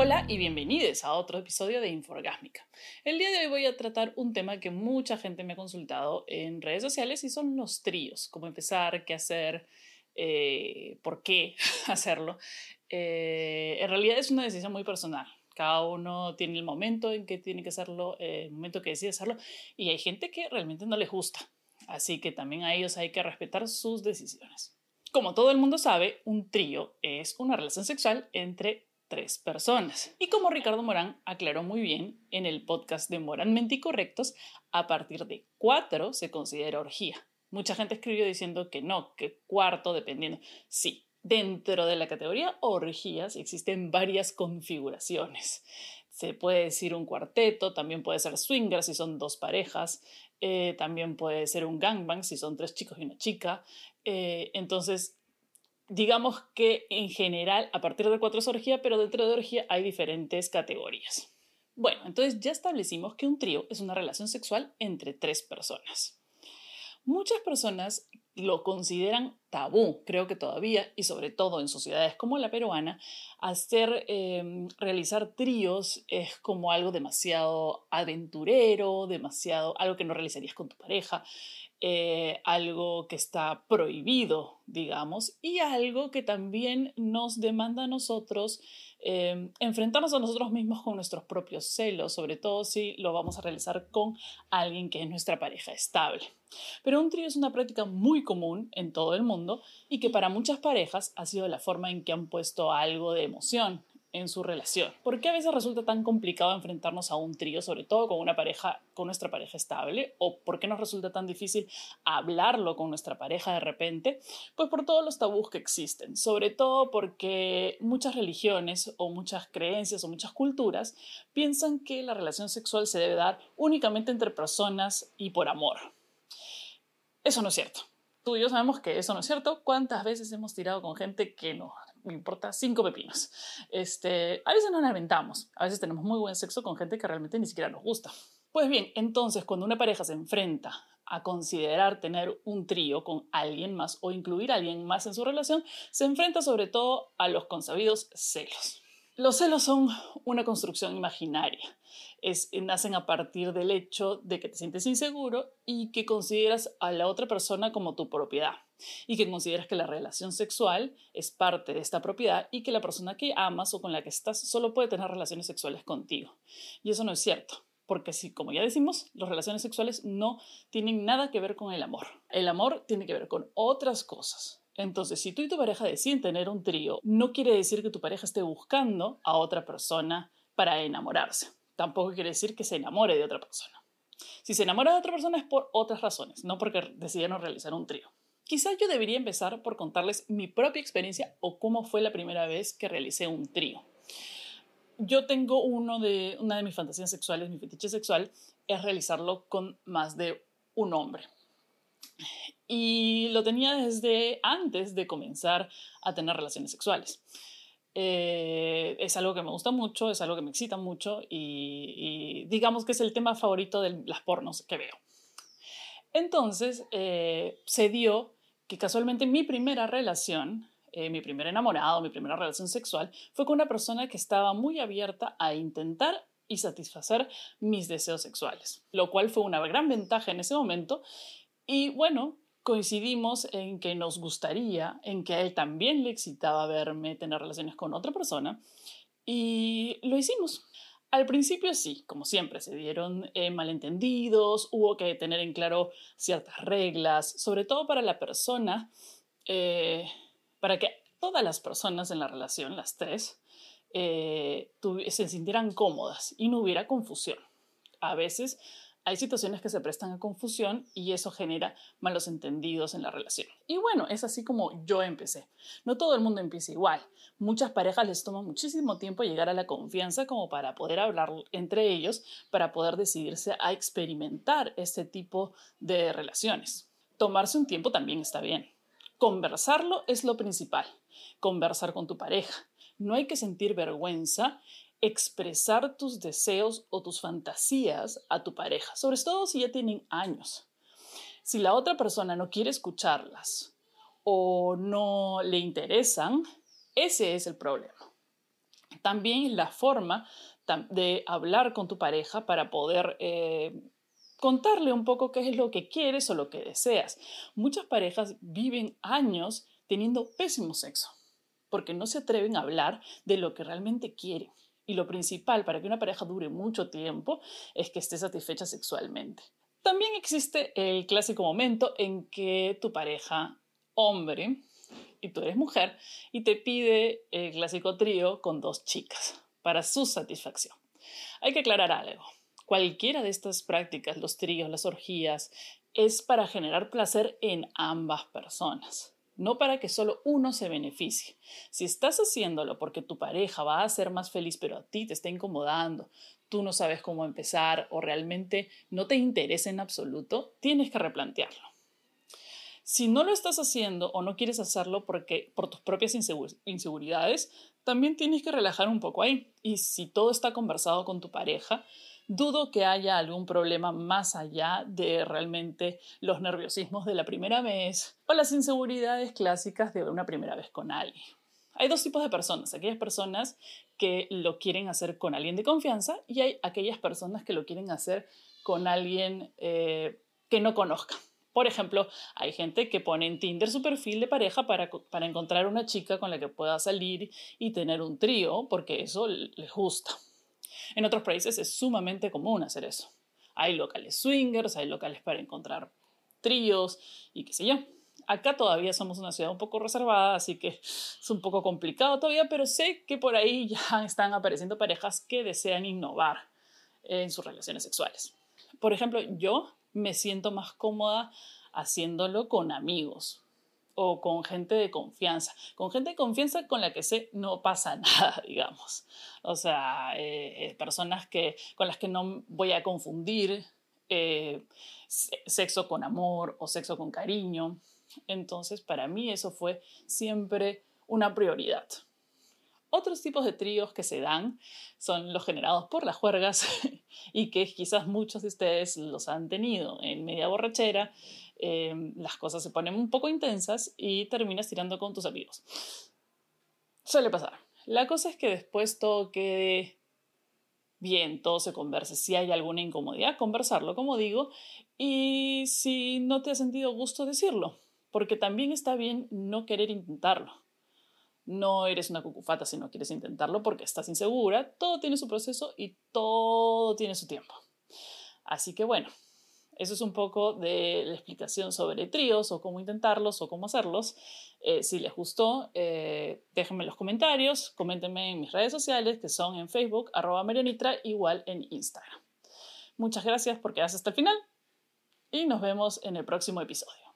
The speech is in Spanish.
Hola y bienvenidos a otro episodio de Inforgásmica. El día de hoy voy a tratar un tema que mucha gente me ha consultado en redes sociales y son los tríos, cómo empezar, qué hacer, eh, por qué hacerlo. Eh, en realidad es una decisión muy personal. Cada uno tiene el momento en que tiene que hacerlo, eh, el momento que decide hacerlo, y hay gente que realmente no les gusta. Así que también a ellos hay que respetar sus decisiones. Como todo el mundo sabe, un trío es una relación sexual entre tres personas. Y como Ricardo Morán aclaró muy bien en el podcast de Moralmente Correctos, a partir de cuatro se considera orgía. Mucha gente escribió diciendo que no, que cuarto dependiendo. Sí, dentro de la categoría orgías existen varias configuraciones. Se puede decir un cuarteto, también puede ser swinger si son dos parejas, eh, también puede ser un gangbang si son tres chicos y una chica. Eh, entonces, digamos que en general, a partir de cuatro es orgía, pero dentro de orgía hay diferentes categorías. Bueno, entonces ya establecimos que un trío es una relación sexual entre tres personas. Muchas personas lo consideran tabú, creo que todavía, y sobre todo en sociedades como la peruana, hacer, em, realizar tríos es como algo demasiado aventurero, demasiado, algo que no realizarías con tu pareja, eh, algo que está prohibido, digamos, y algo que también nos demanda a nosotros em, enfrentarnos a nosotros mismos con nuestros propios celos, sobre todo si lo vamos a realizar con alguien que es nuestra pareja estable. Pero un trío es una práctica muy común en todo el mundo y que para muchas parejas ha sido la forma en que han puesto algo de emoción en su relación. ¿Por qué a veces resulta tan complicado enfrentarnos a un trío, sobre todo con una pareja, con nuestra pareja estable? ¿O por qué nos resulta tan difícil hablarlo con nuestra pareja de repente? Pues por todos los tabús que existen, sobre todo porque muchas religiones o muchas creencias o muchas culturas piensan que la relación sexual se debe dar únicamente entre personas y por amor. Eso no es cierto. Tú y yo sabemos que eso no es cierto. ¿Cuántas veces hemos tirado con gente que no me importa cinco pepinos? Este, a veces nos lamentamos, a veces tenemos muy buen sexo con gente que realmente ni siquiera nos gusta. Pues bien, entonces cuando una pareja se enfrenta a considerar tener un trío con alguien más o incluir a alguien más en su relación, se enfrenta sobre todo a los consabidos celos. Los celos son una construcción imaginaria. Es, nacen a partir del hecho de que te sientes inseguro y que consideras a la otra persona como tu propiedad y que consideras que la relación sexual es parte de esta propiedad y que la persona que amas o con la que estás solo puede tener relaciones sexuales contigo. Y eso no es cierto. Porque si, como ya decimos, las relaciones sexuales no tienen nada que ver con el amor. El amor tiene que ver con otras cosas. Entonces, si tú y tu pareja deciden tener un trío, no quiere decir que tu pareja esté buscando a otra persona para enamorarse. Tampoco quiere decir que se enamore de otra persona. Si se enamora de otra persona es por otras razones, no porque decidieron realizar un trío. Quizás yo debería empezar por contarles mi propia experiencia o cómo fue la primera vez que realicé un trío. Yo tengo uno de, una de mis fantasías sexuales, mi fetiche sexual, es realizarlo con más de un hombre y lo tenía desde antes de comenzar a tener relaciones sexuales. Eh, es algo que me gusta mucho, es algo que me excita mucho y, digamos que es el tema favorito de las pornos que veo. Entonces, eh, se dio que casualmente mi primera relación, eh, mi primer enamorado, mi primera relación sexual, fue con una persona que estaba muy abierta a intentar y satisfacer mis deseos sexuales, lo cual fue una gran ventaja en ese momento. Y bueno, coincidimos en que nos gustaría, en que a él también le excitaba verme tener relaciones con otra persona y lo hicimos. Al principio sí, como siempre, se dieron eh, malentendidos, hubo que tener en claro ciertas reglas, sobre todo para la persona, eh, para que todas las personas en la relación, las tres, eh, se sintieran cómodas y no hubiera confusión. A veces hay situaciones que se prestan a confusión y eso genera malos entendidos en la relación. Y bueno, es así como yo empecé. No todo el mundo empieza igual. Muchas parejas les toma muchísimo tiempo llegar a la confianza como para poder hablar entre ellos, para poder decidirse a experimentar este tipo de relaciones. Tomarse un tiempo también está bien. Conversarlo es lo principal. Conversar con tu pareja. No hay que sentir vergüenza expresar tus deseos o tus fantasías a tu pareja, sobre todo si ya tienen años. Si la otra persona no quiere escucharlas o no le interesan, ese es el problema. También la forma de hablar con tu pareja para poder eh, contarle un poco qué es lo que quieres o lo que deseas. Muchas parejas viven años teniendo pésimo sexo porque no se atreven a hablar de lo que realmente quieren. Y lo principal para que una pareja dure mucho tiempo es que esté satisfecha sexualmente. También existe el clásico momento en que tu pareja, hombre, y tú eres mujer, y te pide el clásico trío con dos chicas para su satisfacción. Hay que aclarar algo. Cualquiera de estas prácticas, los tríos, las orgías, es para generar placer en ambas personas no para que solo uno se beneficie. Si estás haciéndolo porque tu pareja va a ser más feliz, pero a ti te está incomodando, tú no sabes cómo empezar o realmente no te interesa en absoluto, tienes que replantearlo. Si no lo estás haciendo o no quieres hacerlo porque por tus propias inseguridades, también tienes que relajar un poco ahí. Y si todo está conversado con tu pareja, dudo que haya algún problema más allá de realmente los nerviosismos de la primera vez o las inseguridades clásicas de una primera vez con alguien. Hay dos tipos de personas, aquellas personas que lo quieren hacer con alguien de confianza y hay aquellas personas que lo quieren hacer con alguien eh, que no conozca. Por ejemplo, hay gente que pone en Tinder su perfil de pareja para, para encontrar una chica con la que pueda salir y tener un trío, porque eso les gusta. En otros países es sumamente común hacer eso. Hay locales swingers, hay locales para encontrar tríos y qué sé yo. Acá todavía somos una ciudad un poco reservada, así que es un poco complicado todavía, pero sé que por ahí ya están apareciendo parejas que desean innovar en sus relaciones sexuales. Por ejemplo, yo me siento más cómoda haciéndolo con amigos o con gente de confianza. Con gente de confianza con la que sé no pasa nada, digamos. O sea, eh, eh, personas que, con las que no voy a confundir eh, sexo con amor o sexo con cariño. Entonces, para mí eso fue siempre una prioridad. Otros tipos de tríos que se dan son los generados por las juergas y que quizás muchos de ustedes los han tenido en media borrachera. Eh, las cosas se ponen un poco intensas y terminas tirando con tus amigos. Suele pasar. La cosa es que después todo quede bien, todo se converse. Si hay alguna incomodidad, conversarlo, como digo, y si no te ha sentido gusto, decirlo, porque también está bien no querer intentarlo no eres una cucufata si no quieres intentarlo porque estás insegura. Todo tiene su proceso y todo tiene su tiempo. Así que bueno, eso es un poco de la explicación sobre tríos o cómo intentarlos o cómo hacerlos. Eh, si les gustó, eh, déjenme en los comentarios, coméntenme en mis redes sociales que son en Facebook, arroba Marianitra, igual en Instagram. Muchas gracias por quedarse hasta el final y nos vemos en el próximo episodio.